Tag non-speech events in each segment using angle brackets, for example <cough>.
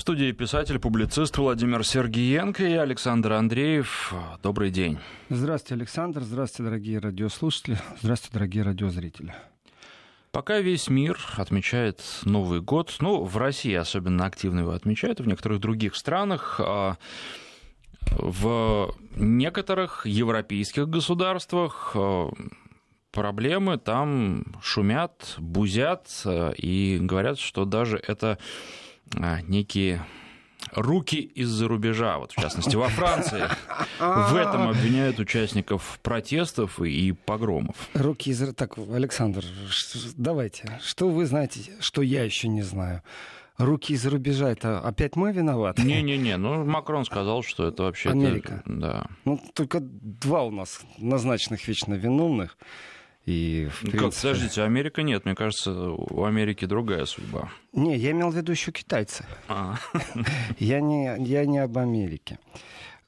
В студии писатель, публицист Владимир Сергиенко и Александр Андреев. Добрый день. Здравствуйте, Александр. Здравствуйте, дорогие радиослушатели. Здравствуйте, дорогие радиозрители. Пока весь мир отмечает Новый год, ну, в России особенно активно его отмечают, в некоторых других странах, а в некоторых европейских государствах а, проблемы там шумят, бузят и говорят, что даже это а, некие руки из-за рубежа, вот в частности во Франции. В этом обвиняют участников протестов и погромов. Руки из... Так, Александр, давайте, что вы знаете, что я еще не знаю? Руки из-за рубежа, это опять мы виноваты? Не-не-не, ну Макрон сказал, что это вообще... Америка. Да. Ну, только два у нас назначенных вечно виновных. И, в ну, принципе... как, подождите, Америка нет, мне кажется, у Америки другая судьба. Не, я имел в виду еще китайцы. А. <laughs> Я, не, я не об Америке.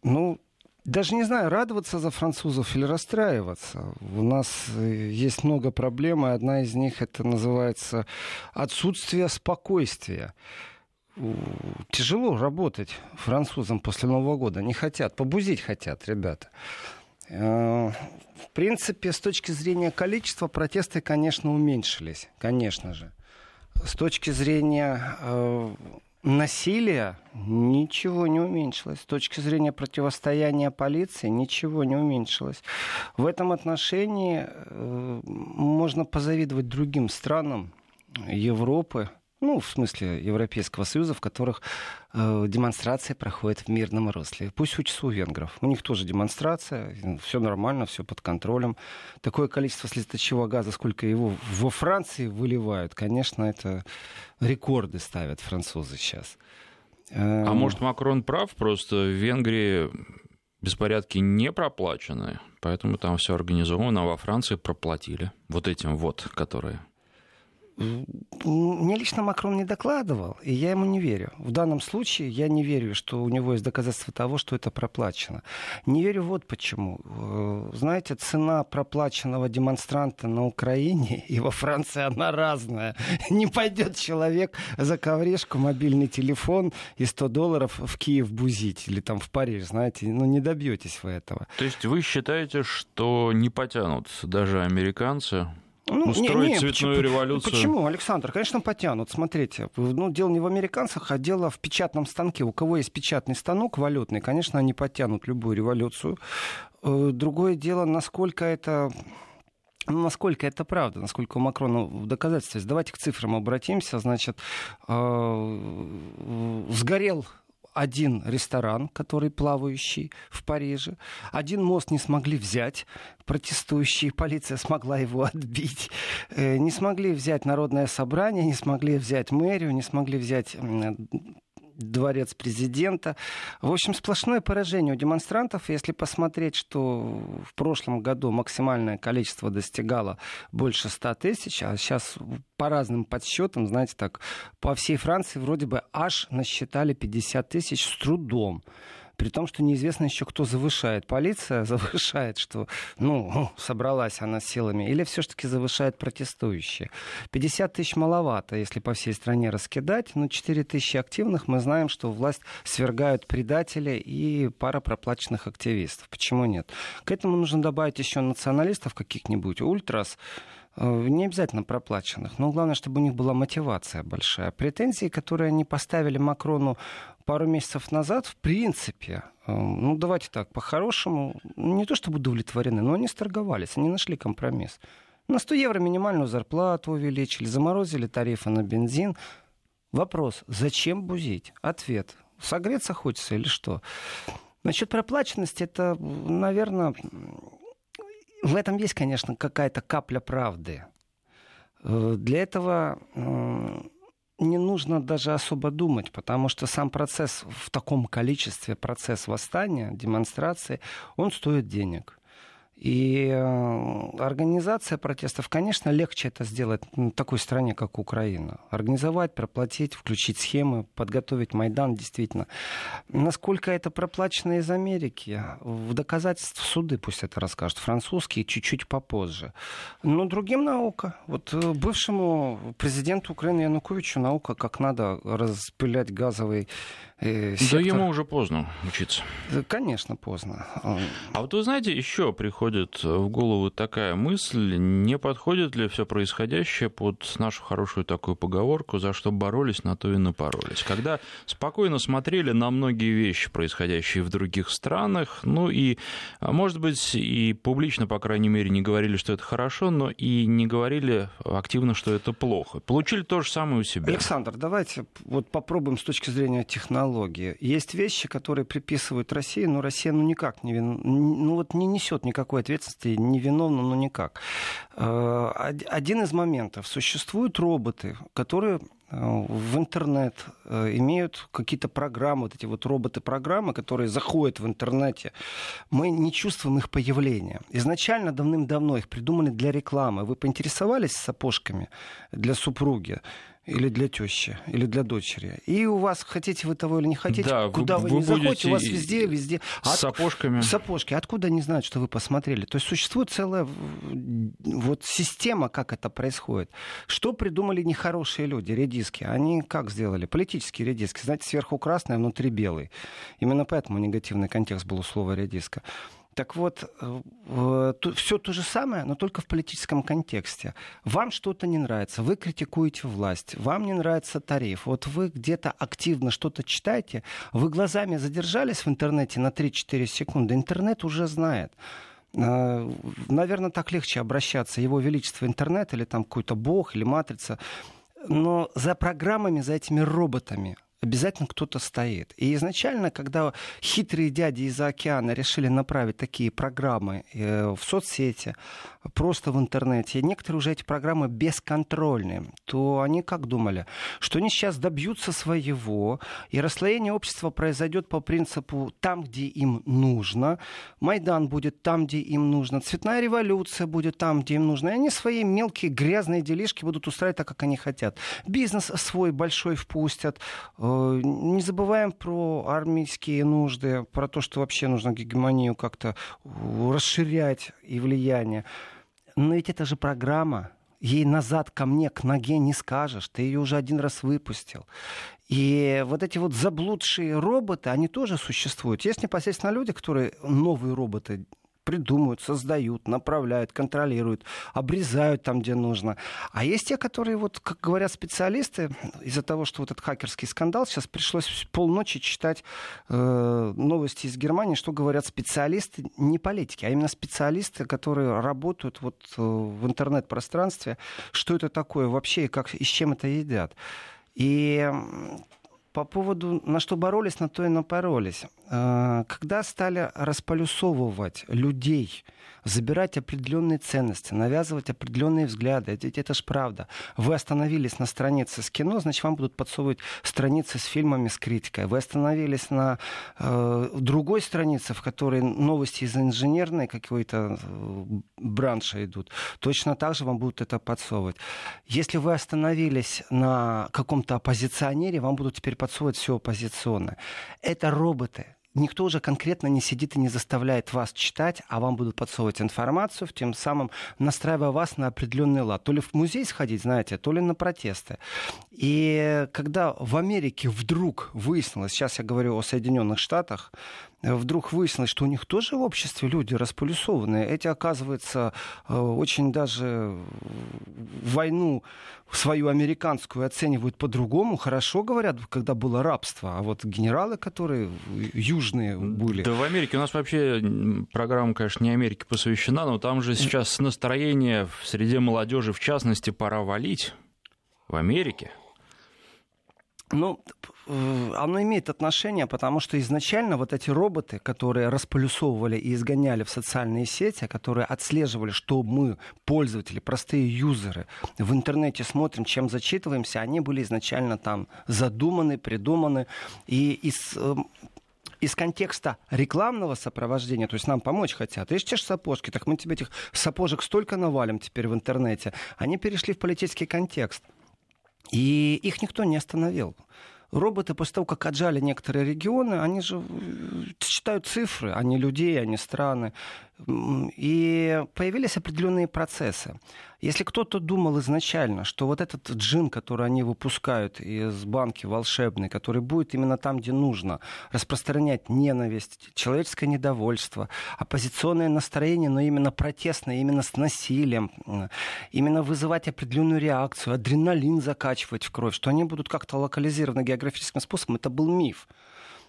Ну, даже не знаю, радоваться за французов или расстраиваться. У нас э, есть много проблем, и одна из них это называется отсутствие спокойствия. Тяжело работать французам после Нового года. Не хотят, побузить хотят, ребята. Э, в принципе, с точки зрения количества, протесты, конечно, уменьшились, конечно же. С точки зрения э, насилия ничего не уменьшилось. С точки зрения противостояния полиции ничего не уменьшилось. В этом отношении э, можно позавидовать другим странам Европы, ну, в смысле Европейского Союза, в которых э, демонстрации проходят в мирном русле. Пусть учатся у венгров. У них тоже демонстрация, все нормально, все под контролем. Такое количество слезоточивого газа, сколько его во Франции выливают, конечно, это рекорды ставят французы сейчас. Э, а может, Макрон прав, просто в Венгрии беспорядки не проплачены, поэтому там все организовано, а во Франции проплатили. Вот этим вот, которые мне лично Макрон не докладывал, и я ему не верю. В данном случае я не верю, что у него есть доказательства того, что это проплачено. Не верю вот почему. Э, знаете, цена проплаченного демонстранта на Украине <laughs> и во Франции она разная. <laughs> Не пойдет человек за коврешку, мобильный телефон и 100 долларов в Киев бузить или там в Париж, знаете, ну не добьетесь вы этого. То есть вы считаете, что не потянут даже американцы ну, устроить не, не, цветную почему, революцию. Почему, Александр? Конечно, потянут. Смотрите, ну, дело не в американцах, а дело в печатном станке. У кого есть печатный станок валютный, конечно, они потянут любую революцию. Э, другое дело, насколько это ну, насколько это правда, насколько у Макрона в доказательстве. Давайте к цифрам обратимся. Значит, э, сгорел один ресторан, который плавающий в Париже. Один мост не смогли взять, протестующие, полиция смогла его <laughs> отбить. Э, не смогли взять народное собрание, не смогли взять мэрию, не смогли взять дворец президента. В общем, сплошное поражение у демонстрантов. Если посмотреть, что в прошлом году максимальное количество достигало больше 100 тысяч, а сейчас по разным подсчетам, знаете, так, по всей Франции вроде бы аж насчитали 50 тысяч с трудом при том, что неизвестно еще, кто завышает. Полиция <laughs> завышает, что, ну, собралась она силами, или все-таки завышает протестующие. 50 тысяч маловато, если по всей стране раскидать, но 4 тысячи активных, мы знаем, что власть свергают предатели и пара проплаченных активистов. Почему нет? К этому нужно добавить еще националистов каких-нибудь, ультрас, Э, не обязательно проплаченных, но главное, чтобы у них была мотивация большая. Претензии, которые они поставили Макрону пару месяцев назад, в принципе, э, ну давайте так, по-хорошему, не то чтобы удовлетворены, но они сторговались, они нашли компромисс. На 100 евро минимальную зарплату увеличили, заморозили тарифы на бензин. Вопрос, зачем бузить? Ответ, согреться хочется или что? Насчет проплаченности, это, наверное, в этом есть, конечно, какая-то капля правды. Э, для этого не нужно даже особо думать, потому что сам процесс в таком количестве, процесс восстания, демонстрации, он стоит денег. И э, организация протестов, конечно, легче это сделать в такой стране, как Украина. Организовать, проплатить, включить схемы, подготовить Майдан, действительно. Насколько это проплачено из Америки? В доказательство суды пусть это расскажут. Французские чуть-чуть попозже. Но другим наука. Вот э, бывшему президенту Украины Януковичу наука, как надо распылять газовый э, сектор. Да ему уже поздно учиться. Конечно, поздно. А вот вы знаете, еще приходит в голову такая мысль, не подходит ли все происходящее под нашу хорошую такую поговорку, за что боролись, на то и напоролись. Когда спокойно смотрели на многие вещи, происходящие в других странах, ну и, может быть, и публично, по крайней мере, не говорили, что это хорошо, но и не говорили активно, что это плохо. Получили то же самое у себя. Александр, давайте вот попробуем с точки зрения технологии. Есть вещи, которые приписывают России, но Россия ну никак не, вин... ну, вот не несет никакой ответственности, не виновна, ну никак. Э, один из моментов. Существуют роботы, которые э, в интернет э, имеют какие-то программы, вот эти вот роботы-программы, которые заходят в интернете. Мы не чувствуем их появления. Изначально давным-давно их придумали для рекламы. Вы поинтересовались сапожками для супруги? Или для тещи, или для дочери. И у вас, хотите вы того или не хотите, да, куда вы, вы, не заходите, у вас везде, везде... С сапожками. Сапожки. Откуда они знают, что вы посмотрели? То есть существует целая вот система, как это происходит. Что придумали нехорошие люди, редиски? Они как сделали? Политические редиски. Знаете, сверху красный, а внутри белый. Именно поэтому негативный контекст был у слова редиска. Так вот, э, все то же самое, но только в политическом контексте. Вам что-то не нравится, вы критикуете власть, вам не нравится тариф. Вот вы где-то активно что-то читаете, вы глазами задержались в интернете на 3-4 секунды, интернет уже знает. Э, Наверное, так легче обращаться. Его Величество интернет или там какой-то бог или матрица. Но за программами, за этими роботами обязательно кто-то стоит. И изначально, когда хитрые дяди из-за океана решили направить такие программы э, в соцсети, просто в интернете, некоторые уже эти программы бесконтрольные, то они как думали, что они сейчас добьются своего, и расслоение общества произойдет по принципу там, где им нужно, Майдан будет там, где им нужно, цветная революция будет там, где им нужно, и они свои мелкие грязные делишки будут устраивать так, как они хотят. Бизнес свой большой впустят, э, не забываем про армейские нужды, про то, что вообще нужно гегемонию как-то расширять и влияние. Но ведь это же программа. Ей назад ко мне, к ноге не скажешь. Ты ее уже один раз выпустил. И вот эти вот заблудшие роботы, они тоже существуют. Есть непосредственно люди, которые новые роботы придумывают, создают, направляют, контролируют, обрезают там, где нужно. А есть те, которые, вот, как говорят специалисты, из-за того, что вот этот хакерский скандал, сейчас пришлось полночи читать э, новости из Германии, что говорят специалисты, не политики, а именно специалисты, которые работают вот э, в интернет-пространстве, что это такое вообще и, как, и с чем это едят. И по поводу, на что боролись, на то и напоролись. А, когда стали располюсовывать людей, забирать определенные ценности, навязывать определенные взгляды, ведь это ж правда. Вы остановились на странице с кино, значит, вам будут подсовывать страницы с фильмами, с критикой. Вы остановились на э, другой странице, в которой новости из инженерной какой-то э, бранша идут. Точно так же вам будут это подсовывать. Если вы остановились на каком-то оппозиционере, вам будут теперь подсовывать все оппозиционное. Это роботы никто уже конкретно не сидит и не заставляет вас читать, а вам будут подсовывать информацию, тем самым настраивая вас на определенный лад. То ли в музей сходить, знаете, то ли на протесты. И когда в Америке вдруг выяснилось, сейчас я говорю о Соединенных Штатах, вдруг выяснилось, что у них тоже в обществе люди располюсованные. Эти, оказывается, э, очень даже войну свою американскую оценивают по-другому. Хорошо говорят, когда было рабство. А вот генералы, которые южные были... Да в Америке у нас вообще программа, конечно, не Америке посвящена, но там же сейчас настроение в среде молодежи, в частности, пора валить в Америке. Ну, оно имеет отношение, потому что изначально вот эти роботы, которые располюсовывали и изгоняли в социальные сети, которые отслеживали, что мы, пользователи, простые юзеры, в интернете смотрим, чем зачитываемся, они были изначально там задуманы, придуманы. И из э, из контекста рекламного сопровождения, то есть нам помочь хотят, ищешь сапожки, так мы тебе этих сапожек столько навалим теперь в интернете, они перешли в политический контекст. И их никто не остановил роботы после того, как отжали некоторые регионы, они же считают цифры, а не людей, а не страны. И появились определенные процессы. Если кто-то думал изначально, что вот этот джин, который они выпускают из банки волшебной, который будет именно там, где нужно, распространять ненависть, человеческое недовольство, оппозиционное настроение, но именно протестное, именно с насилием, именно вызывать определенную реакцию, адреналин закачивать в кровь, что они будут как-то локализированы географическим способом, это был миф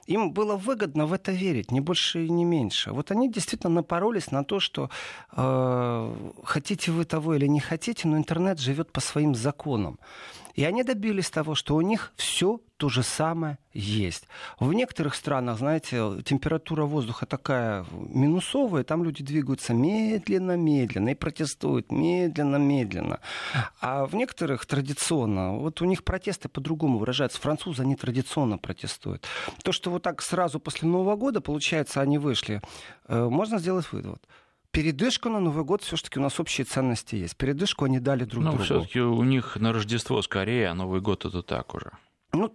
им было выгодно в это верить, не больше и не меньше. Вот они действительно напоролись на то, что э, хотите вы того или не хотите, но интернет живет по своим законам. И они добились того, что у них все то же самое есть. В некоторых странах, знаете, температура воздуха такая минусовая, там люди двигаются медленно-медленно и протестуют медленно-медленно. А в некоторых традиционно, вот у них протесты по-другому выражаются. Французы, они традиционно протестуют. То, что вот так сразу после Нового года, получается, они вышли, э, можно сделать вывод передышку на Новый год все-таки у нас общие ценности есть. Передышку они дали друг ну, другу. все-таки у них на Рождество скорее, а Новый год это так уже. Ну,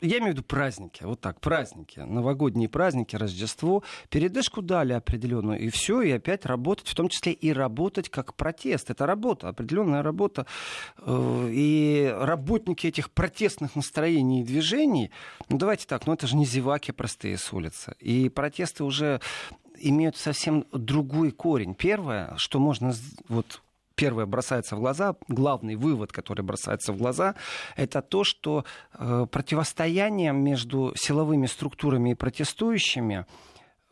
я имею в виду праздники, вот так, праздники, новогодние праздники, Рождество. Передышку дали определенную, и все, и опять работать, в том числе и работать как протест. Это работа, определенная работа. Э, и работники этих протестных настроений и движений, ну, давайте так, ну, это же не зеваки простые с улицы. И протесты уже имеют совсем другой корень. Первое, что можно вот первое бросается в глаза, главный вывод, который бросается в глаза, это то, что э, противостояние между силовыми структурами и протестующими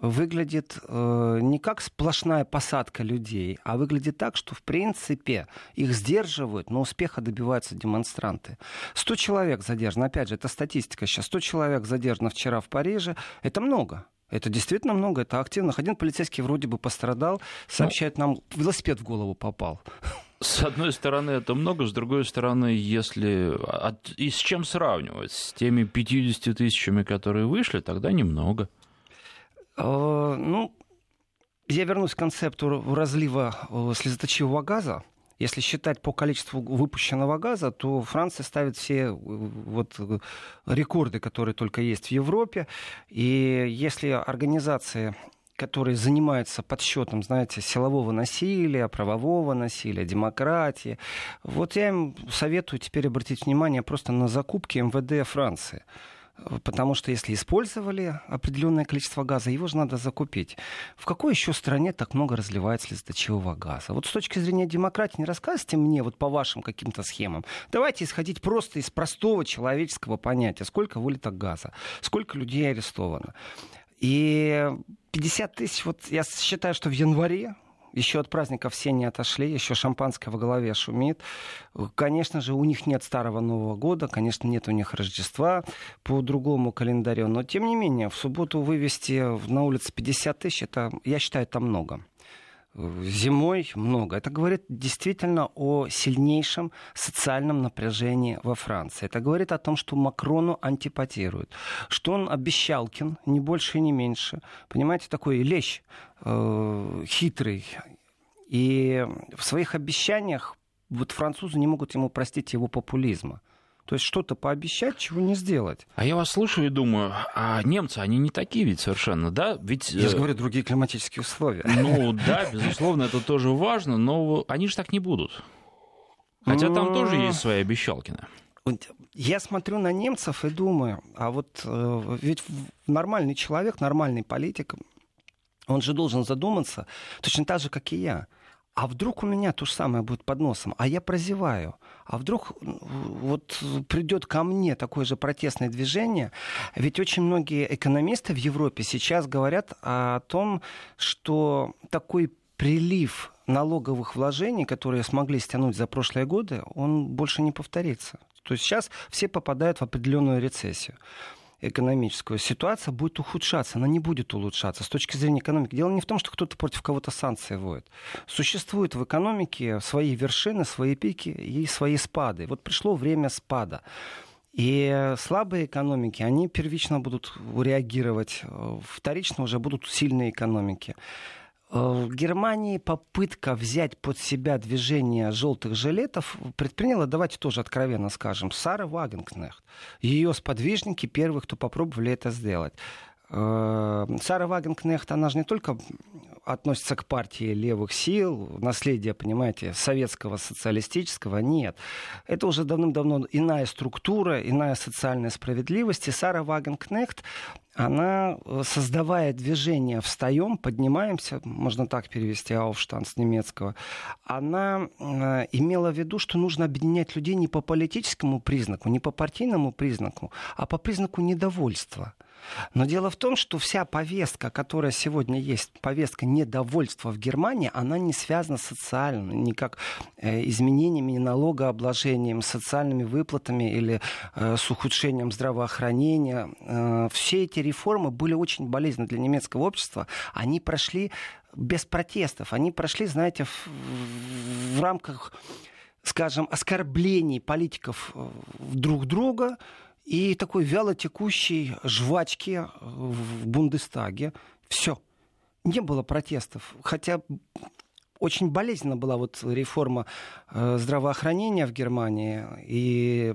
выглядит э, не как сплошная посадка людей, а выглядит так, что в принципе их сдерживают, но успеха добиваются демонстранты. 100 человек задержано, опять же, это статистика сейчас, 100 человек задержано вчера в Париже, это много. Это действительно много, это активно. Один полицейский вроде бы пострадал, сообщает нам, велосипед в голову попал. С одной стороны, это много, с другой стороны, если... От... И с чем сравнивать? С теми 50 тысячами, которые вышли, тогда немного. Э, ну, я вернусь к концепту разлива э, слезоточивого газа. Если считать по количеству выпущенного газа, то Франция ставит все э, вот рекорды, которые только есть в Европе. И если организации которые занимаются подсчетом, знаете, силового насилия, правового насилия, демократии. Вот я им советую теперь обратить внимание просто на закупки МВД Франции. Потому что если использовали определенное количество газа, его же надо закупить. В какой еще стране так много разливается слезоточивого газа? Вот с точки зрения демократии не рассказывайте мне вот по вашим каким-то схемам. Давайте исходить просто из простого человеческого понятия. Сколько вылета газа? Сколько людей арестовано? И 50 тысяч, вот я считаю, что в январе еще от праздников все не отошли, еще шампанское в голове шумит. Конечно же, у них нет старого Нового года, конечно, нет у них Рождества по другому календарю, но тем не менее, в субботу вывести на улице 50 тысяч, это, я считаю, это много зимой много. Это говорит действительно о сильнейшем социальном напряжении во Франции. Это говорит о том, что Макрону антипатируют, что он обещалкин, не больше и не меньше. Понимаете, такой лещ э, хитрый. И в своих обещаниях вот французы не могут ему простить его популизма. То есть что-то пообещать, чего не сделать. А я вас слушаю и думаю, а немцы, они не такие ведь совершенно, да? Ведь... Я же э, говорю, другие климатические условия. Ну <laughs> да, безусловно, это тоже важно, но они же так не будут. Хотя там тоже есть свои обещалкины. Я смотрю на немцев и думаю, а вот э, ведь нормальный человек, нормальный политик, он же должен задуматься точно так же, как и я – а вдруг у меня то же самое будет под носом, а я прозеваю, а вдруг вот придет ко мне такое же протестное движение, ведь очень многие экономисты в Европе сейчас говорят о том, что такой прилив налоговых вложений, которые смогли стянуть за прошлые годы, он больше не повторится. То есть сейчас все попадают в определенную рецессию экономическую, ситуация будет ухудшаться, она не будет улучшаться с точки зрения экономики. Дело не в том, что кто-то против кого-то санкции вводит. Существуют в экономике свои вершины, свои пики и свои спады. Вот пришло время спада. И слабые экономики, они первично будут реагировать, вторично уже будут сильные экономики. Э, в Германии попытка взять под себя движение желтых жилетов предприняла, давайте тоже откровенно скажем, Сара Вагенкнехт. Ее сподвижники первые, кто попробовали это сделать. Э, Сара Вагенкнехт, она же не только относится к партии левых сил, наследие, понимаете, советского, социалистического, нет. Это уже давным-давно иная структура, иная социальная справедливость. И Сара Вагенкнехт, она, э, создавая движение «Встаем», «Поднимаемся», можно так перевести «Ауфштан» с немецкого, она э, имела в виду, что нужно объединять людей не по политическому признаку, не по партийному признаку, а по признаку недовольства – но дело в том, что вся повестка, которая сегодня есть, повестка недовольства в Германии, она не связана социально, никак э, изменениями налогообложением, социальными выплатами или э, с ухудшением здравоохранения. Э, все эти реформы были очень болезненны для немецкого общества. Они прошли без протестов. Они прошли, знаете, в, в рамках, скажем, оскорблений политиков э, друг друга, и такой вяло текущей жвачки в Бундестаге. Все. Не было протестов. Хотя очень болезненно была вот реформа э, здравоохранения в Германии. И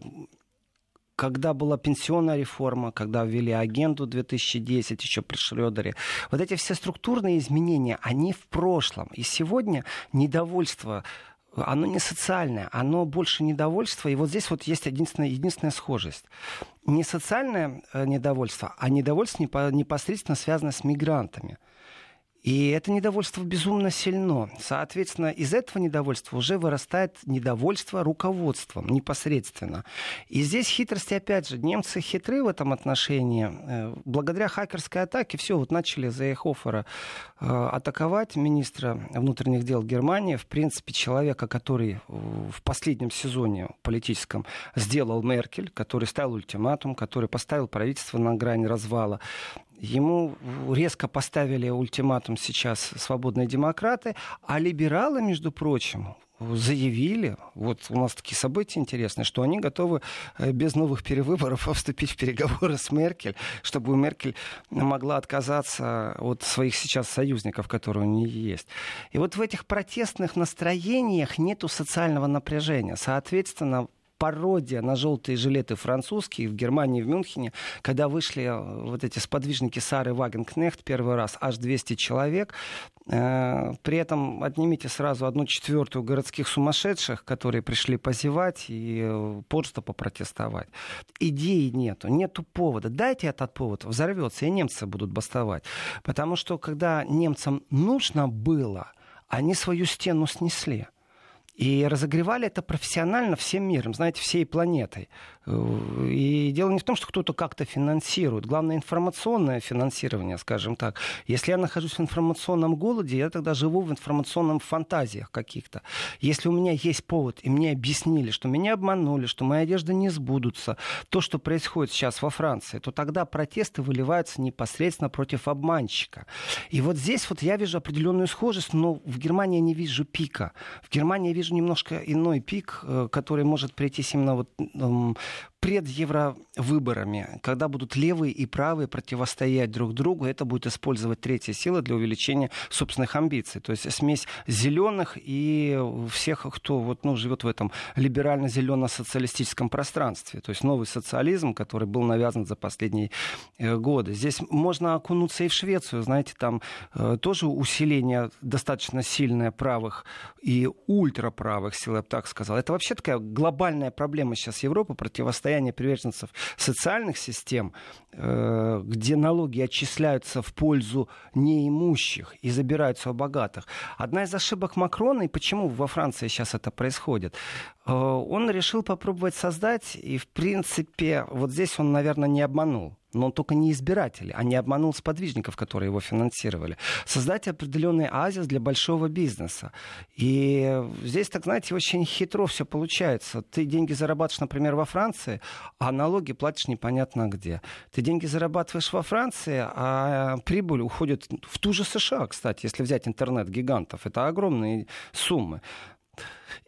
когда была пенсионная реформа, когда ввели агенту 2010 еще при Шрёдере, вот эти все структурные изменения, они в прошлом. И сегодня недовольство оно не социальное, оно больше недовольство. И вот здесь вот есть единственная, единственная схожесть. Не социальное э, недовольство, а недовольство непосредственно связано с мигрантами. И это недовольство безумно сильно. Соответственно, из этого недовольства уже вырастает недовольство руководством непосредственно. И здесь хитрости, опять же, немцы хитры в этом отношении. Э, благодаря хакерской атаке все, вот начали за Эхофера э, атаковать министра внутренних дел Германии. В принципе, человека, который в последнем сезоне политическом сделал Меркель, который ставил ультиматум, который поставил правительство на грани развала. Ему резко поставили ультиматум сейчас свободные демократы, а либералы, между прочим, заявили, вот у нас такие события интересные, что они готовы э, без новых перевыборов <laughs> вступить в переговоры с Меркель, чтобы Меркель могла отказаться от своих сейчас союзников, которые у нее есть. И вот в этих протестных настроениях нету социального напряжения. Соответственно, пародия на желтые жилеты французские в Германии, в Мюнхене, когда вышли э, вот эти сподвижники Сары Вагенкнехт первый раз, аж 200 человек. Э, при этом отнимите сразу одну четвертую городских сумасшедших, которые пришли позевать и э, просто попротестовать. Идеи нету, нету повода. Дайте этот повод, взорвется, и немцы будут бастовать. Потому что когда немцам нужно было, они свою стену снесли. И разогревали это профессионально всем миром, знаете, всей планетой. И дело не в том, что кто-то как-то финансирует. Главное, информационное финансирование, скажем так. Если я нахожусь в информационном голоде, я тогда живу в информационном фантазиях каких-то. Если у меня есть повод, и мне объяснили, что меня обманули, что мои одежды не сбудутся, то, что происходит сейчас во Франции, то тогда протесты выливаются непосредственно против обманщика. И вот здесь вот я вижу определенную схожесть, но в Германии я не вижу пика. В Германии я вижу немножко иной пик, э, который может прийти именно вот пред евровыборами, когда будут левые и правые противостоять друг другу, это будет использовать третья сила для увеличения собственных амбиций. То есть смесь зеленых и всех, кто вот, ну, живет в этом либерально-зелено-социалистическом пространстве. То есть новый социализм, который был навязан за последние э, годы. Здесь можно окунуться и в Швецию. Знаете, там э, тоже усиление достаточно сильное правых и ультраправых сил, я бы так сказал. Это вообще такая глобальная проблема сейчас Европы, противостояние состояние приверженцев социальных систем, где налоги отчисляются в пользу неимущих и забираются у богатых. Одна из ошибок Макрона, и почему во Франции сейчас это происходит, э, он решил попробовать создать, и в принципе вот здесь он, наверное, не обманул но он только не избиратель, а не обманул сподвижников, которые его финансировали. Создать определенный оазис для большого бизнеса. И здесь, так знаете, очень хитро все получается. Ты деньги зарабатываешь, например, во Франции, а налоги платишь непонятно где. Ты деньги зарабатываешь во Франции, а прибыль уходит в ту же США, кстати, если взять интернет гигантов. Это огромные суммы.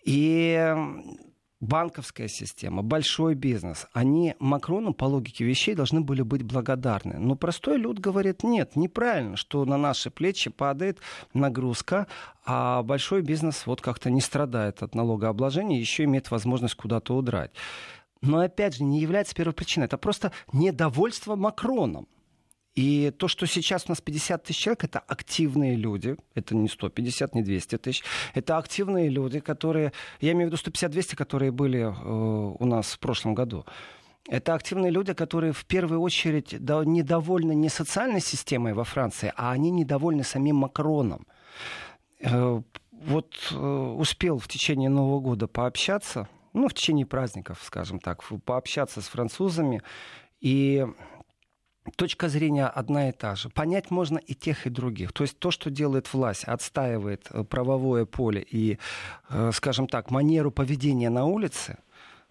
И банковская система, большой бизнес, они Макрону по логике вещей должны были быть благодарны. Но простой люд говорит, нет, неправильно, что на наши плечи падает нагрузка, а большой бизнес вот как-то не страдает от налогообложения, еще имеет возможность куда-то удрать. Но опять же, не является первой причиной. Это просто недовольство Макроном. И то, что сейчас у нас 50 тысяч человек, это активные люди. Это не 150, не 200 тысяч. Это активные люди, которые... Я имею в виду 150-200, которые были э, у нас в прошлом году. Это активные люди, которые в первую очередь недовольны не социальной системой во Франции, а они недовольны самим Макроном. Э, вот э, успел в течение Нового года пообщаться, ну, в течение праздников, скажем так, пообщаться с французами. И точка зрения одна и та же. Понять можно и тех, и других. То есть то, что делает власть, отстаивает э, правовое поле и, э, скажем так, манеру поведения на улице,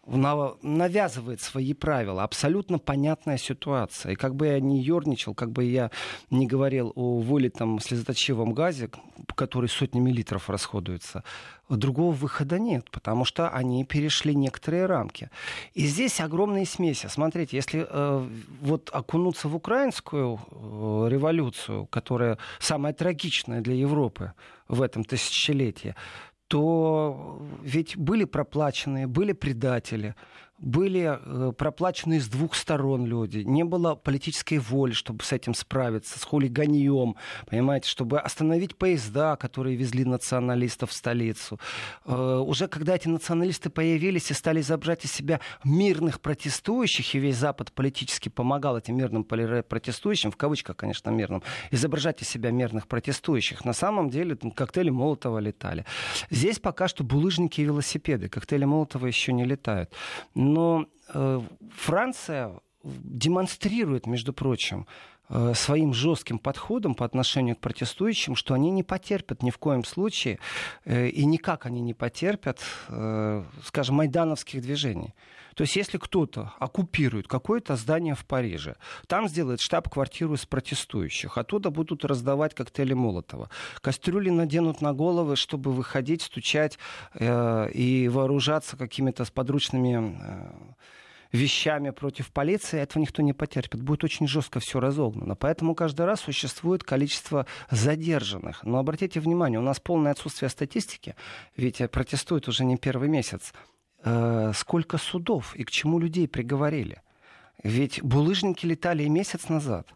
навязывает свои правила. Абсолютно понятная ситуация. И как бы я не ерничал, как бы я не говорил о вылитом слезоточивом газе, который сотнями литров расходуется, другого выхода нет, потому что они перешли некоторые рамки. И здесь огромные смеси. Смотрите, если э, вот окунуться в украинскую э, революцию, которая самая трагичная для Европы в этом тысячелетии, то ведь были проплаченные, были предатели, были э, проплачены с двух сторон люди. Не было политической воли, чтобы с этим справиться, с хулиганьем, понимаете, чтобы остановить поезда, которые везли националистов в столицу. Э, уже когда эти националисты появились и стали изображать из себя мирных протестующих, и весь Запад политически помогал этим мирным протестующим, в кавычках, конечно, мирным, изображать из себя мирных протестующих, на самом деле там, коктейли Молотова летали. Здесь пока что булыжники и велосипеды. Коктейли Молотова еще не летают. Но э, Франция демонстрирует, между прочим, э, своим жестким подходом по отношению к протестующим, что они не потерпят ни в коем случае, э, и никак они не потерпят, э, скажем, майдановских движений. То есть если кто-то оккупирует какое-то здание в Париже, там сделает штаб-квартиру из протестующих, оттуда будут раздавать коктейли Молотова. Кастрюли наденут на головы, чтобы выходить, стучать и вооружаться какими-то подручными вещами против полиции, этого никто не потерпит. Будет очень жестко все разогнано. Поэтому каждый раз существует количество задержанных. Но обратите внимание, у нас полное отсутствие статистики, ведь протестуют уже не первый месяц. Э, сколько судов и к чему людей приговорили. Ведь булыжники летали и месяц назад.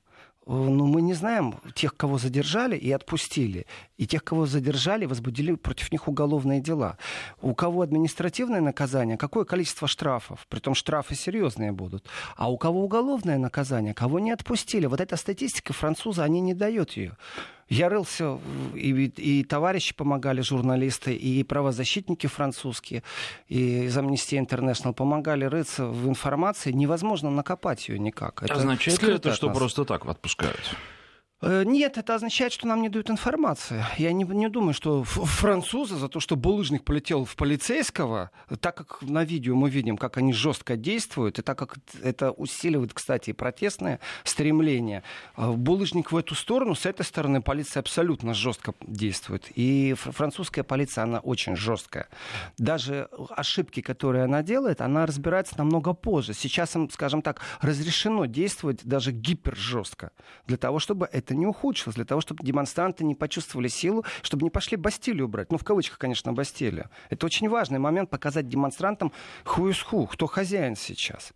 Э, ну, мы не знаем тех, кого задержали и отпустили, и тех, кого задержали, возбудили против них уголовные дела. У кого административное наказание, какое количество штрафов, притом штрафы серьезные будут, а у кого уголовное наказание, кого не отпустили. Вот эта статистика француза, они не дают ее. Я рылся, и, и товарищи помогали, журналисты, и правозащитники французские, и из Amnesty International помогали рыться в информации. Невозможно накопать ее никак. Это Означает ли это, что просто так отпускают? Э, нет, это означает, что нам не дают информации. Я не, не думаю, что французы за то, что булыжник полетел в полицейского, так как на видео мы видим, как они жестко действуют, и так как это усиливает, кстати, и протестное стремление, э, булыжник в эту сторону, с этой стороны полиция абсолютно жестко действует. И французская полиция, она очень жесткая. Даже ошибки, которые она делает, она разбирается намного позже. Сейчас им, скажем так, разрешено действовать даже гипержестко для того, чтобы это это не ухудшилось, для того, чтобы демонстранты не почувствовали силу, чтобы не пошли Бастилию брать. Ну, в кавычках, конечно, Бастилию. Это очень важный момент показать демонстрантам ху из ху, кто хозяин сейчас.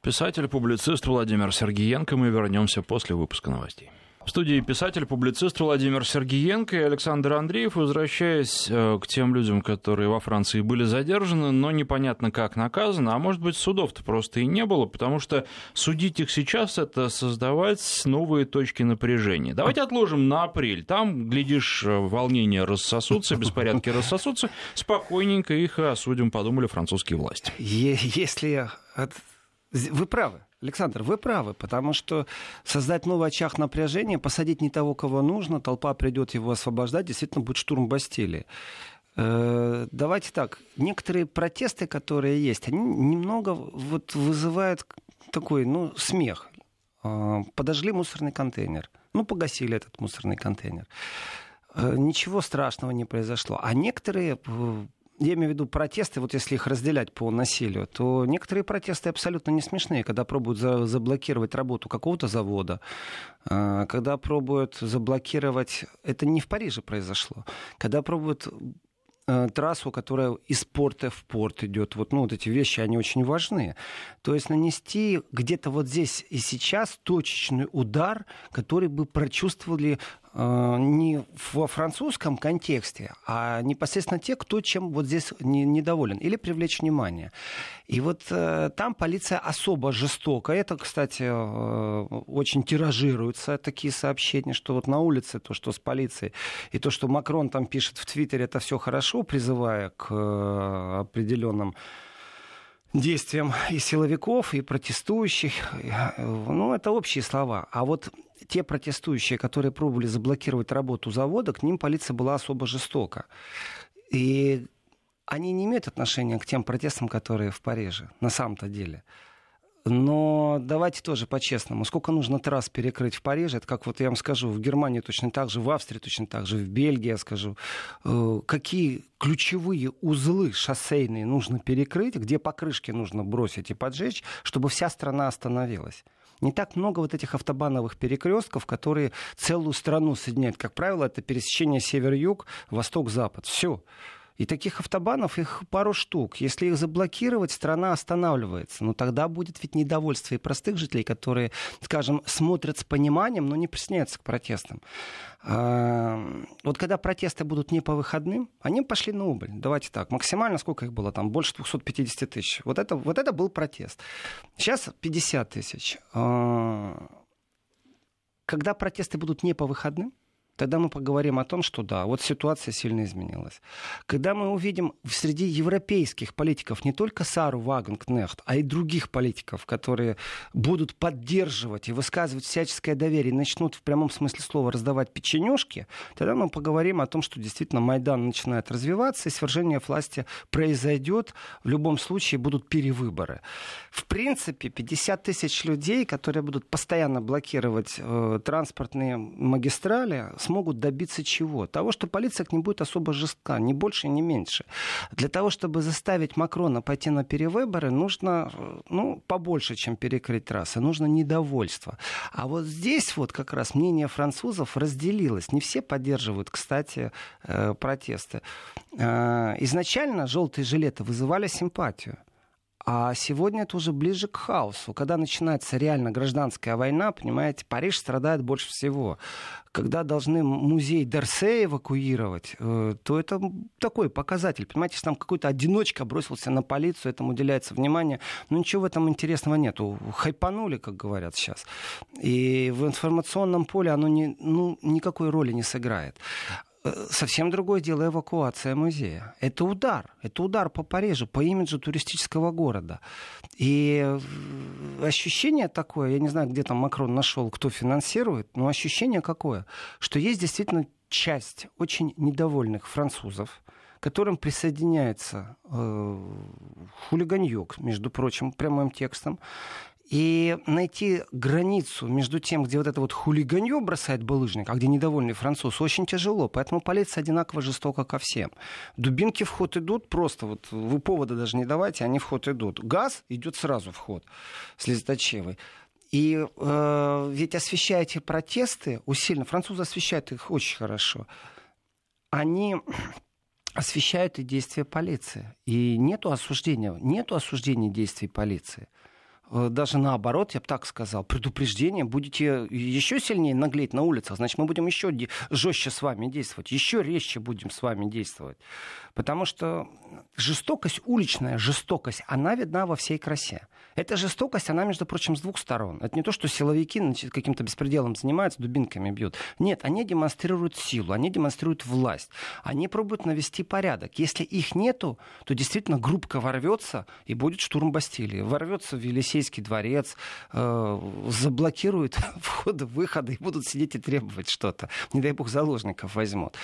Писатель-публицист Владимир Сергеенко. Мы вернемся после выпуска новостей. В студии писатель, публицист Владимир Сергеенко и Александр Андреев. Возвращаясь э, к тем людям, которые во Франции были задержаны, но непонятно как наказаны, а может быть судов-то просто и не было, потому что судить их сейчас — это создавать новые точки напряжения. Давайте отложим на апрель. Там, глядишь, э, волнения рассосутся, беспорядки рассосутся, спокойненько их осудим, подумали французские власти. Если... Вы правы. Александр, вы правы, потому что создать новый очаг напряжения, посадить не того, кого нужно, толпа придет его освобождать, действительно будет штурм Бастилии. Э, давайте так, некоторые протесты, которые есть, они немного вот вызывают такой, ну, смех. Э, подожгли мусорный контейнер. Ну, погасили этот мусорный контейнер. Э, ничего страшного не произошло. А некоторые я имею в виду протесты, вот если их разделять по насилию, то некоторые протесты абсолютно не смешные, когда пробуют за, заблокировать работу какого-то завода, э, когда пробуют заблокировать, это не в Париже произошло, когда пробуют э, трассу, которая из порта в порт идет. Вот, ну, вот эти вещи, они очень важны. То есть нанести где-то вот здесь и сейчас точечный удар, который бы прочувствовали не во французском контексте, а непосредственно те, кто чем вот здесь не, недоволен, или привлечь внимание. И вот э, там полиция особо жестока. Это, кстати, э, очень тиражируются такие сообщения, что вот на улице то, что с полицией, и то, что Макрон там пишет в Твиттере, это все хорошо, призывая к э, определенным действиям и силовиков, и протестующих. Ну, это общие слова. А вот те протестующие, которые пробовали заблокировать работу завода, к ним полиция была особо жестока. И они не имеют отношения к тем протестам, которые в Париже, на самом-то деле. Но давайте тоже по-честному. Сколько нужно трасс перекрыть в Париже? Это как вот я вам скажу, в Германии точно так же, в Австрии точно так же, в Бельгии я скажу. Э, какие ключевые узлы шоссейные нужно перекрыть, где покрышки нужно бросить и поджечь, чтобы вся страна остановилась? Не так много вот этих автобановых перекрестков, которые целую страну соединяют. Как правило, это пересечение север-юг, восток-запад. Все. И таких автобанов их пару штук. Если их заблокировать, страна останавливается. Но тогда будет ведь недовольство и простых жителей, которые, скажем, смотрят с пониманием, но не присоединяются к протестам. А, вот когда протесты будут не по выходным, они пошли на убыль. Давайте так. Максимально сколько их было там? Больше 250 тысяч. Вот это, вот это был протест. Сейчас 50 тысяч. А, когда протесты будут не по выходным, тогда мы поговорим о том, что да, вот ситуация сильно изменилась. Когда мы увидим среди европейских политиков не только Сару Вагенкнехт, а и других политиков, которые будут поддерживать и высказывать всяческое доверие, начнут в прямом смысле слова раздавать печенюшки, тогда мы поговорим о том, что действительно Майдан начинает развиваться, и свержение власти произойдет. В любом случае будут перевыборы. В принципе, 50 тысяч людей, которые будут постоянно блокировать э, транспортные магистрали, смогут добиться чего? Того, что полиция к ним будет особо жестка, ни больше, ни меньше. Для того, чтобы заставить Макрона пойти на перевыборы, нужно ну, побольше, чем перекрыть трассы. Нужно недовольство. А вот здесь вот как раз мнение французов разделилось. Не все поддерживают, кстати, э, протесты. Э, изначально желтые жилеты вызывали симпатию. А сегодня это уже ближе к хаосу. Когда начинается реально гражданская война, понимаете, Париж страдает больше всего. Когда должны музей Дорсе эвакуировать, э, то это такой показатель. Понимаете, если там какой-то одиночка бросился на полицию, этому уделяется внимание. Но ничего в этом интересного нету. Хайпанули, как говорят сейчас. И в информационном поле оно не, ну, никакой роли не сыграет. Э, совсем другое дело эвакуация музея. Это удар. Это удар по Парижу, по имиджу туристического города. И э, ощущение такое, я не знаю, где там Макрон нашел, кто финансирует, но ощущение какое, что есть действительно часть очень недовольных французов, которым присоединяется э, хулиганьек, между прочим, прямым текстом, и найти границу между тем, где вот это вот хулиганье бросает булыжник, а где недовольный француз, очень тяжело. Поэтому полиция одинаково жестока ко всем. Дубинки в ход идут просто, вот вы повода даже не давайте, они в ход идут. Газ идет сразу в ход слезоточивый. И э, ведь освещая эти протесты усиленно, французы освещают их очень хорошо, они освещают и действия полиции. И нету осуждения, нету осуждения действий полиции. Э, даже наоборот, я бы так сказал, предупреждение, будете еще сильнее наглеть на улицах, значит, мы будем еще жестче с вами действовать, еще резче будем с вами действовать. Потому что жестокость, уличная жестокость, она видна во всей красе. Эта жестокость, она, между прочим, с двух сторон. Это не то, что силовики каким-то беспределом занимаются, дубинками бьют. Нет, они демонстрируют силу, они демонстрируют власть. Они пробуют навести порядок. Если их нету, то действительно группка ворвется и будет штурм Бастилии. Ворвется в Елисейский дворец, э, заблокирует <laughs> входы-выходы и будут сидеть и требовать что-то. Не дай бог заложников возьмут.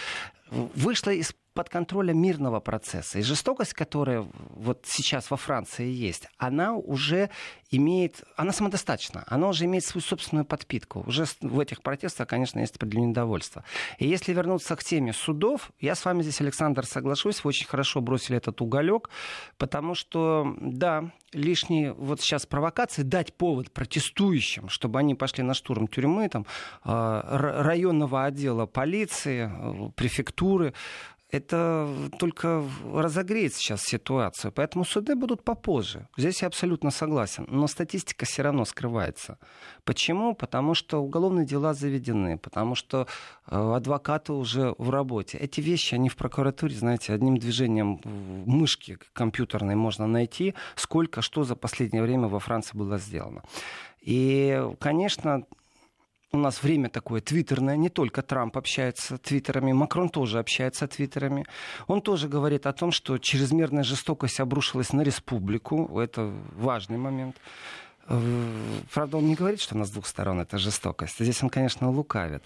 Вышло из под контролем мирного процесса. И жестокость, которая вот сейчас во Франции есть, она уже имеет, она самодостаточна, она уже имеет свою собственную подпитку. Уже в этих протестах, конечно, есть определенное недовольство. И если вернуться к теме судов, я с вами здесь, Александр, соглашусь, вы очень хорошо бросили этот уголек, потому что, да, лишние вот сейчас провокации, дать повод протестующим, чтобы они пошли на штурм тюрьмы, там, а, районного отдела полиции, э, префектуры, это только разогреет сейчас ситуацию. Поэтому суды будут попозже. Здесь я абсолютно согласен. Но статистика все равно скрывается. Почему? Потому что уголовные дела заведены, потому что э, адвокаты уже в работе. Эти вещи, они в прокуратуре, знаете, одним движением мышки компьютерной можно найти, сколько, что за последнее время во Франции было сделано. И, конечно, у нас время такое твиттерное, не только Трамп общается твиттерами, Макрон тоже общается твиттерами. Он тоже говорит о том, что чрезмерная жестокость обрушилась на республику. Это важный момент. Э, правда, он не говорит, что у нас с двух сторон это жестокость. Здесь он, конечно, лукавит.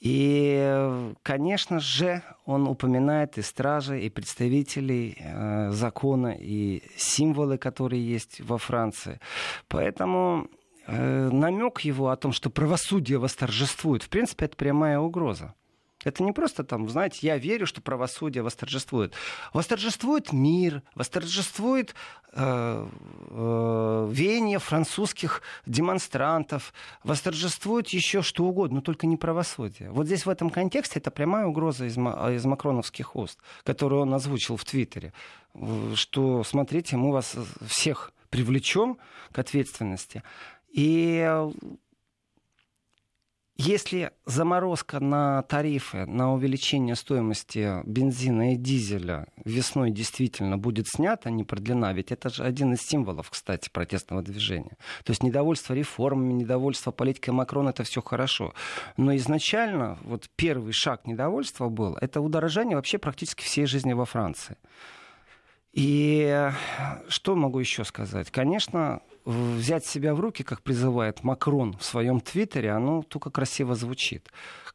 И, конечно же, он упоминает и стражи, и представителей э, закона, и символы, которые есть во Франции. Поэтому намек его о том, что правосудие восторжествует, в принципе, это прямая угроза. Это не просто там, знаете, я верю, что правосудие восторжествует. Восторжествует мир, восторжествует э, э, веяние французских демонстрантов, восторжествует еще что угодно, но только не правосудие. Вот здесь в этом контексте это прямая угроза из, из макроновских уст, которую он озвучил в Твиттере, что, смотрите, мы вас всех привлечем к ответственности. И если заморозка на тарифы, на увеличение стоимости бензина и дизеля весной действительно будет снята, не продлена, ведь это же один из символов, кстати, протестного движения. То есть недовольство реформами, недовольство политикой Макрона, это все хорошо. Но изначально вот первый шаг недовольства был, это удорожание вообще практически всей жизни во Франции. И что могу еще сказать? Конечно, взять себя в руки, как призывает Макрон в своем твиттере, оно только красиво звучит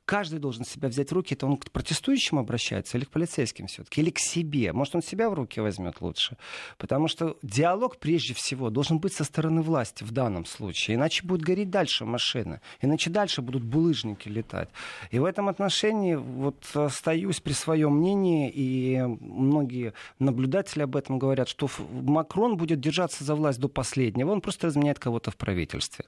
каждый должен себя взять в руки. Это он к протестующим обращается или к полицейским все-таки, или к себе. Может, он себя в руки возьмет лучше. Потому что диалог прежде всего должен быть со стороны власти в данном случае. Иначе будет гореть дальше машина. Иначе дальше будут булыжники летать. И в этом отношении вот остаюсь при своем мнении, и многие наблюдатели об этом говорят, что Макрон будет держаться за власть до последнего. Он просто разменяет кого-то в правительстве.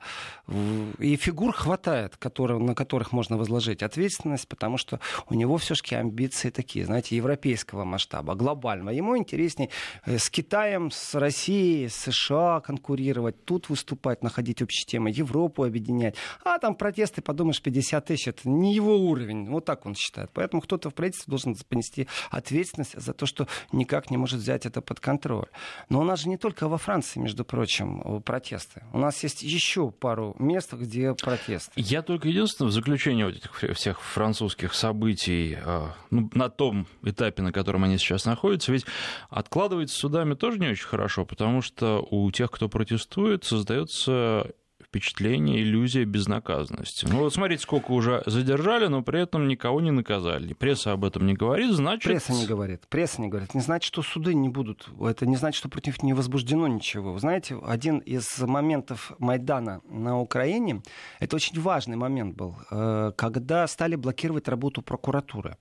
И фигур хватает, которые, на которых можно возложить ответственность, потому что у него все-таки амбиции такие, знаете, европейского масштаба, глобального. Ему интереснее э, с Китаем, с Россией, с США конкурировать, тут выступать, находить общие темы, Европу объединять. А там протесты, подумаешь, 50 тысяч, это не его уровень. Вот так он считает. Поэтому кто-то в правительстве должен понести ответственность за то, что никак не может взять это под контроль. Но у нас же не только во Франции, между прочим, протесты. У нас есть еще пару мест, где протесты. Я только единственное в заключение вот этих всех французских событий а, ну, на том этапе, на котором они сейчас находятся, ведь откладывается судами тоже не очень хорошо, потому что у тех, кто протестует, создается впечатление, иллюзия безнаказанности. Ну вот смотрите, сколько уже задержали, но при этом никого не наказали. Пресса об этом не говорит, значит... Пресса не говорит. Пресса не говорит. Не значит, что суды не будут. Это не значит, что против них не возбуждено ничего. Вы знаете, один из моментов Майдана на Украине, это очень важный момент был, э, когда стали блокировать работу прокуратуры.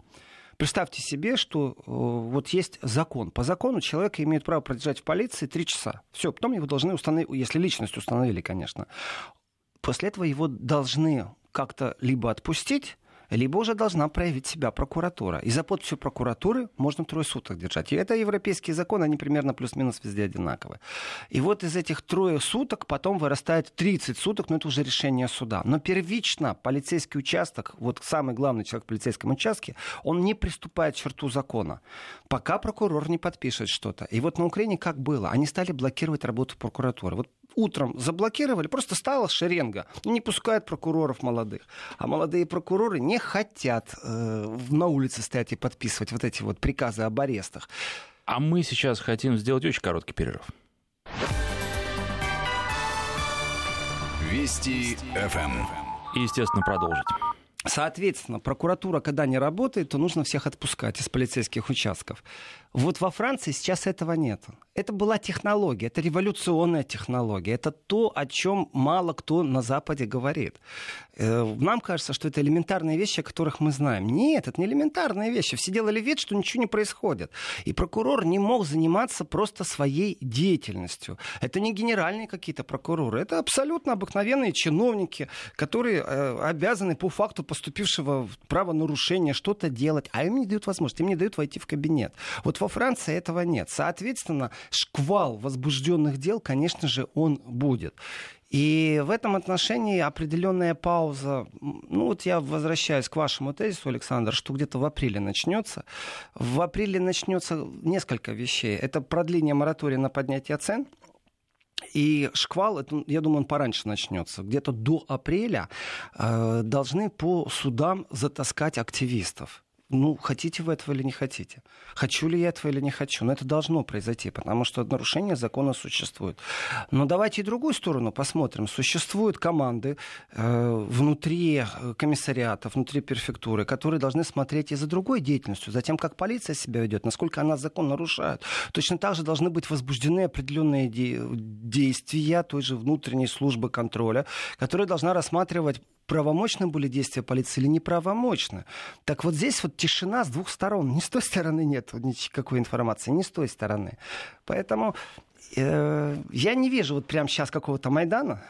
Представьте себе, что э, вот есть закон. По закону человек имеет право продержать в полиции три часа. Все, потом его должны установить, если личность установили, конечно. После этого его должны как-то либо отпустить, либо уже должна проявить себя прокуратура. И за подписью прокуратуры можно трое суток держать. И это европейский закон, они примерно плюс-минус везде одинаковые. И вот из этих трое суток потом вырастает 30 суток, но это уже решение суда. Но первично полицейский участок, вот самый главный человек в полицейском участке, он не приступает к черту закона, пока прокурор не подпишет что-то. И вот на Украине как было? Они стали блокировать работу прокуратуры. Вот утром заблокировали, просто стала шеренга. Не пускают прокуроров молодых. А молодые прокуроры не хотят э, на улице стоять и подписывать вот эти вот приказы об арестах. А мы сейчас хотим сделать очень короткий перерыв. Вести ФМ. И, естественно, продолжить. Соответственно, прокуратура, когда не работает, то нужно всех отпускать из полицейских участков. Вот во Франции сейчас этого нет. Это была технология, это революционная технология. Это то, о чем мало кто на Западе говорит. Э, нам кажется, что это элементарные вещи, о которых мы знаем. Нет, это не элементарные вещи. Все делали вид, что ничего не происходит. И прокурор не мог заниматься просто своей деятельностью. Это не генеральные какие-то прокуроры. Это абсолютно обыкновенные чиновники, которые э, обязаны по факту поступившего правонарушения что-то делать. А им не дают возможность, им не дают войти в кабинет. Вот во Франции этого нет. Соответственно, шквал возбужденных дел, конечно же, он будет. И в этом отношении определенная пауза, ну вот я возвращаюсь к вашему тезису, Александр, что где-то в апреле начнется. В апреле начнется несколько вещей. Это продление моратория на поднятие цен, и шквал, это, я думаю, он пораньше начнется. Где-то до апреля э, должны по судам затаскать активистов ну, хотите вы этого или не хотите. Хочу ли я этого или не хочу. Но это должно произойти, потому что нарушение закона существует. Но давайте и другую сторону посмотрим. Существуют команды э, внутри э, комиссариата, внутри префектуры, которые должны смотреть и за другой деятельностью, за тем, как полиция себя ведет, насколько она закон нарушает. Точно так же должны быть возбуждены определенные де- действия той же внутренней службы контроля, которая должна рассматривать правомочны были действия полиции или неправомочны. Так вот здесь вот тишина с двух сторон. Ни с той стороны нет никакой информации, ни с той стороны. Поэтому э, я не вижу вот прямо сейчас какого-то Майдана,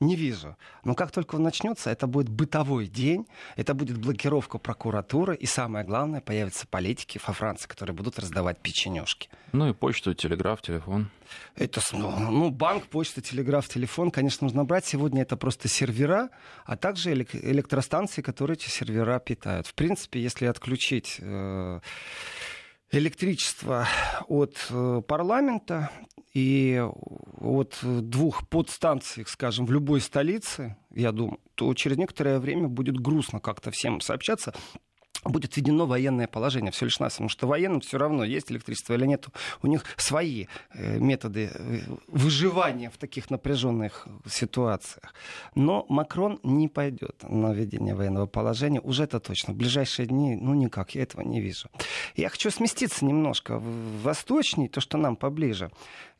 не вижу. Но как только он начнется, это будет бытовой день, это будет блокировка прокуратуры, и самое главное, появятся политики во Франции, которые будут раздавать печенюшки. Ну и почту, телеграф, телефон. Это, ну, ну, банк, почта, телеграф, телефон, конечно, нужно брать. Сегодня это просто сервера, а также электростанции, которые эти сервера питают. В принципе, если отключить... Э- электричество от э, парламента и от двух подстанций, скажем, в любой столице, я думаю, то через некоторое время будет грустно как-то всем сообщаться будет введено военное положение, все лишь нас, потому что военным все равно, есть электричество или нет, у них свои э, методы э, выживания в таких напряженных ситуациях. Но Макрон не пойдет на введение военного положения, уже это точно. В ближайшие дни, ну никак, я этого не вижу. Я хочу сместиться немножко в восточней, то, что нам поближе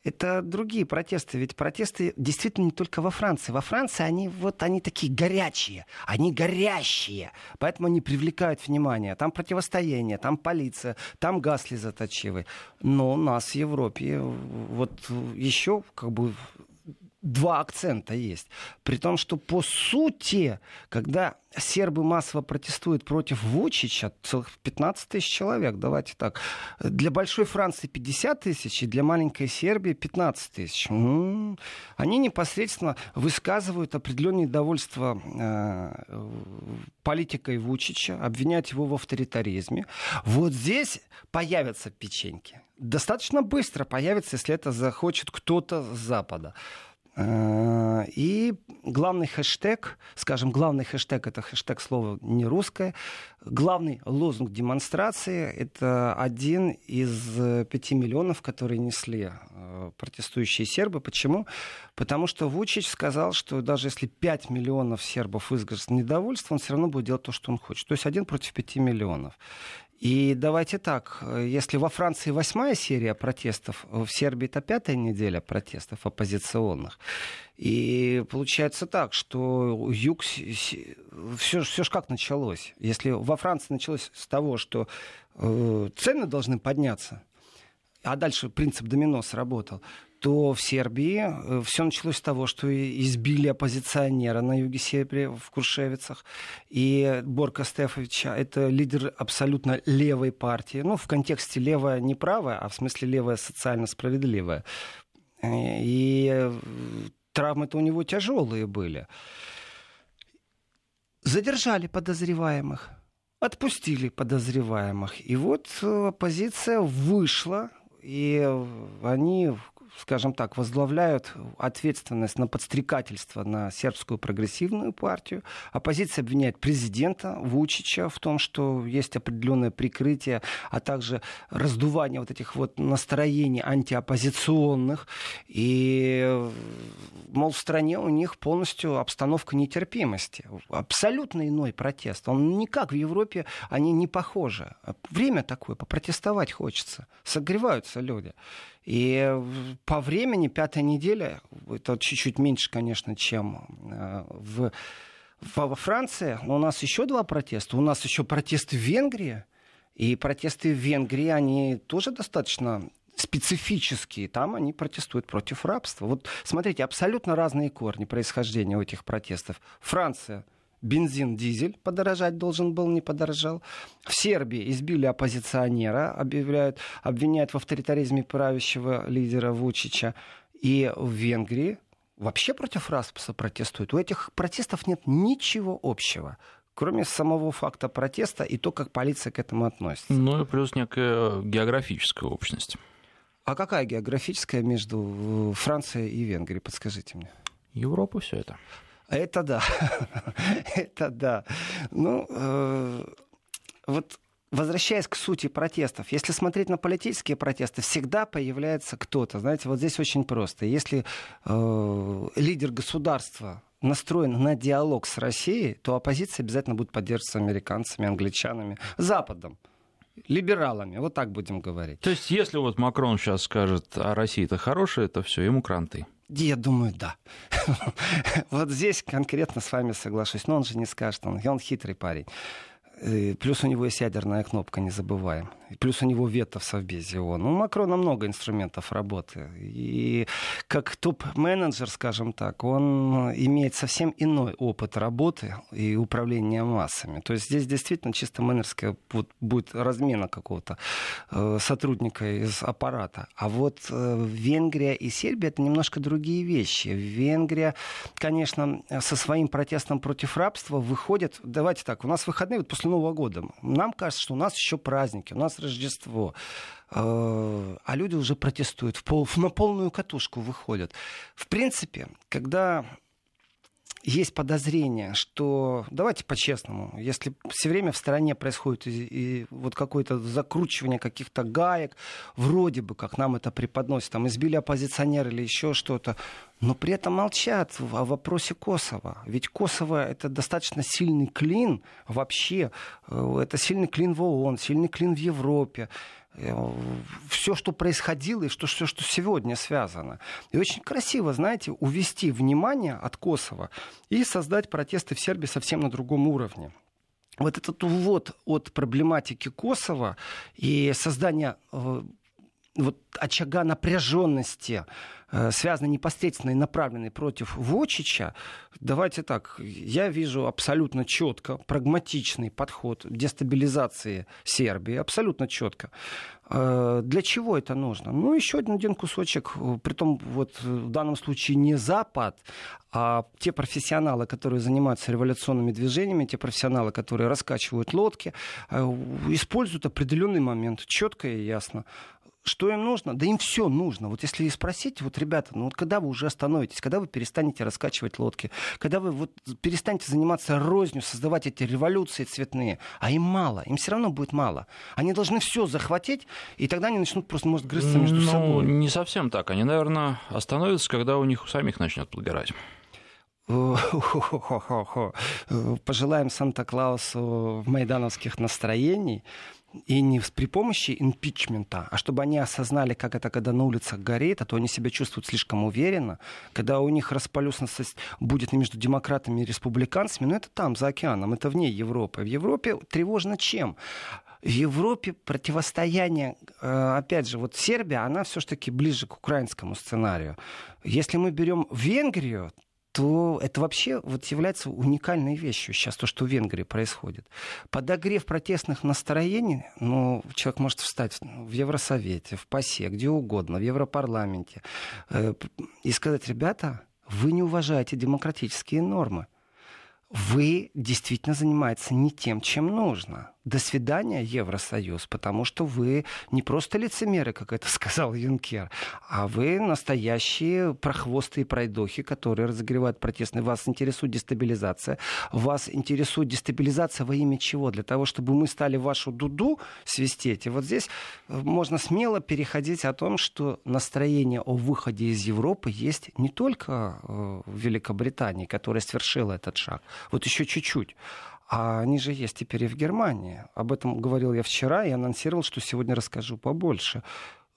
это другие протесты. Ведь протесты действительно не только во Франции. Во Франции они вот они такие горячие, они горящие, поэтому они привлекают внимание. Там противостояние, там полиция, там газ слезоточивый. Но у нас в Европе вот еще как бы два акцента есть. При том, что по сути, когда сербы массово протестуют против Вучича, целых 15 тысяч человек, давайте так. Для большой Франции 50 тысяч, и для маленькой Сербии 15 тысяч. М-м-м. Они непосредственно высказывают определенное недовольство э, политикой Вучича, обвиняют его в авторитаризме. Вот здесь появятся печеньки. Достаточно быстро появится, если это захочет кто-то с Запада. Э, и главный хэштег, скажем, главный хэштег это хэштег слово не русское, главный лозунг демонстрации это один из пяти миллионов, которые несли э, протестующие сербы. Почему? Потому что Вучич сказал, что даже если 5 миллионов сербов выскажут недовольство, он все равно будет делать то, что он хочет. То есть один против 5 миллионов. И давайте так, если во Франции восьмая серия протестов, в Сербии это пятая неделя протестов оппозиционных. И получается так, что юг, все, все ж как началось. Если во Франции началось с того, что э, цены должны подняться, а дальше принцип домино сработал, то в Сербии э, все началось с того, что избили оппозиционера на юге Сербии в Куршевицах. И Борка Стефовича — это лидер абсолютно левой партии. Ну, в контексте левая не правая, а в смысле левая социально справедливая. Э, и э, травмы-то у него тяжелые были. Задержали подозреваемых, отпустили подозреваемых. И вот оппозиция вышла, и они скажем так, возглавляют ответственность на подстрекательство на сербскую прогрессивную партию. Оппозиция обвиняет президента Вучича в том, что есть определенное прикрытие, а также раздувание вот этих вот настроений антиоппозиционных. И, мол, в стране у них полностью обстановка нетерпимости. Абсолютно иной протест. Он никак в Европе, они не похожи. Время такое, попротестовать хочется. Согреваются люди. И по времени пятая неделя, это чуть-чуть меньше, конечно, чем э, в, во Франции, но у нас еще два протеста. У нас еще протесты в Венгрии. И протесты в Венгрии, они тоже достаточно специфические. Там они протестуют против рабства. Вот смотрите, абсолютно разные корни происхождения у этих протестов. Франция – бензин, дизель подорожать должен был, не подорожал. В Сербии избили оппозиционера, объявляют, обвиняют в авторитаризме правящего лидера Вучича. И в Венгрии вообще против распаса протестуют. У этих протестов нет ничего общего кроме самого факта протеста и то, как полиция к этому относится. Ну и плюс некая географическая общность. А какая географическая между Францией и Венгрией, подскажите мне? Европа все это. Это да. <laughs> Это да. Ну, э, вот Возвращаясь к сути протестов, если смотреть на политические протесты, всегда появляется кто-то. Знаете, вот здесь очень просто. Если э, лидер государства настроен на диалог с Россией, то оппозиция обязательно будет поддерживаться американцами, англичанами, Западом либералами, вот так будем говорить. То есть, если вот Макрон сейчас скажет, а Россия это хорошая, то все, ему кранты. Я думаю, да. <laughs> вот здесь конкретно с вами соглашусь. Но он же не скажет, он, он хитрый парень. Плюс у него есть ядерная кнопка, не забываем. Плюс у него вето в Совбезе ООН. У Макрона много инструментов работы. И как топ-менеджер, скажем так, он имеет совсем иной опыт работы и управления массами. То есть здесь действительно чисто менеджерская будет размена какого-то э, сотрудника из аппарата. А вот э, Венгрия и Сербия это немножко другие вещи. Венгрия, конечно, со своим протестом против рабства выходит... Давайте так, у нас выходные вот после Нового года. Нам кажется, что у нас еще праздники, у нас Рождество. Э, а люди уже протестуют, в пол, <laughs> на полную катушку выходят. В принципе, когда есть подозрение, что, давайте по-честному, если все время в стране происходит и, и вот какое-то закручивание каких-то гаек, вроде бы, как нам это преподносят, там избили оппозиционера или еще что-то, но при этом молчат о вопросе Косово. Ведь Косово это достаточно сильный клин вообще, э, это сильный клин в ООН, сильный клин в Европе все, что происходило и что, все, что сегодня связано. И очень красиво, знаете, увести внимание от Косово и создать протесты в Сербии совсем на другом уровне вот этот увод от проблематики Косово и создание э, вот очага напряженности, э, связанной непосредственно и направленной против Вочича, давайте так, я вижу абсолютно четко прагматичный подход дестабилизации Сербии, абсолютно четко. Э, для чего это нужно? Ну, еще один, один кусочек, э, притом вот в данном случае не Запад, а те профессионалы, которые занимаются революционными движениями, те профессионалы, которые раскачивают лодки, используют определенный момент, четко и ясно. Что им нужно? Да им все нужно. Вот если спросить, вот, ребята, ну вот когда вы уже остановитесь, когда вы перестанете раскачивать лодки, когда вы вот перестанете заниматься рознью, создавать эти революции цветные, а им мало, им все равно будет мало. Они должны все захватить, и тогда они начнут просто, может, грызться между ну, собой. Не совсем так. Они, наверное, остановятся, когда у них у самих начнет подгорать. Пожелаем Санта-Клаусу майдановских настроений, и не при помощи импичмента, а чтобы они осознали, как это, когда на улицах горит, а то они себя чувствуют слишком уверенно, когда у них располюсность будет между демократами и республиканцами, но это там, за океаном, это вне Европы. В Европе тревожно чем? В Европе противостояние, э, опять же, вот Сербия, она все-таки ближе к украинскому сценарию. Если мы берем Венгрию, то это вообще вот является уникальной вещью сейчас, то, что в Венгрии происходит. Подогрев протестных настроений, ну, человек может встать в Евросовете, в ПАСЕ, где угодно, в Европарламенте, э, и сказать, ребята, вы не уважаете демократические нормы вы действительно занимаетесь не тем, чем нужно. До свидания, Евросоюз, потому что вы не просто лицемеры, как это <laughs> сказал Юнкер, а вы настоящие прохвосты и пройдохи, которые разогревают протестные. Вас интересует дестабилизация. Вас интересует дестабилизация во имя чего? Для того, чтобы мы стали вашу дуду свистеть. И вот здесь э, можно смело переходить о том, что настроение о выходе из Европы есть не только э, в Великобритании, которая свершила этот шаг, вот еще чуть-чуть, а они же есть теперь и в Германии. Об этом говорил я вчера и анонсировал, что сегодня расскажу побольше.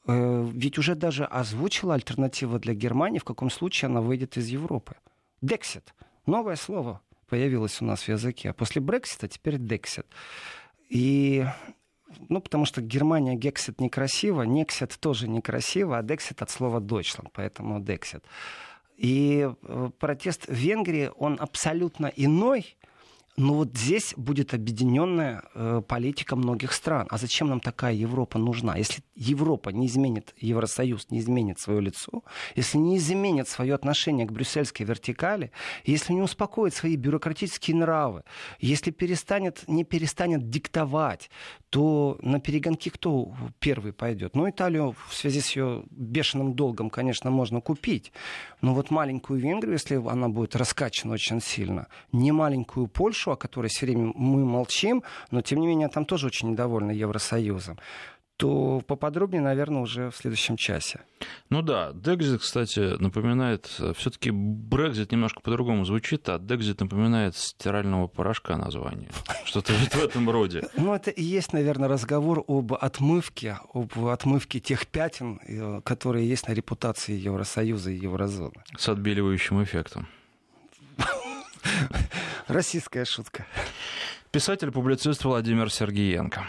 Э, ведь уже даже озвучила альтернатива для Германии, в каком случае она выйдет из Европы. Дексит. Новое слово появилось у нас в языке. А после Брексита теперь Дексит. И ну, потому что Германия Гексит некрасиво, Нексит тоже некрасиво, а Дексит от слова Deutschland, поэтому Дексит. И э, протест в Венгрии, он абсолютно иной, но вот здесь будет объединенная э, политика многих стран. А зачем нам такая Европа нужна? Если Европа не изменит, Евросоюз не изменит свое лицо, если не изменит свое отношение к брюссельской вертикали, если не успокоит свои бюрократические нравы, если перестанет, не перестанет диктовать, то на перегонки кто первый пойдет? Ну, Италию в связи с ее бешеным долгом, конечно, можно купить. Но вот маленькую Венгрию, если она будет раскачана очень сильно, не маленькую Польшу, Польшу, о которой все время мы молчим, но тем не менее там тоже очень недовольны Евросоюзом, то поподробнее, наверное, уже в следующем часе. Ну да, Декзит, кстати, напоминает, все-таки Брекзит немножко по-другому звучит, а Декзит напоминает стирального порошка название. <laughs> Что-то в этом роде. Ну, это и есть, наверное, разговор об отмывке, об отмывке тех пятен, э, которые есть на репутации Евросоюза и Еврозоны. С отбеливающим эффектом. <laughs> Российская шутка. Писатель-публицист Владимир Сергеенко.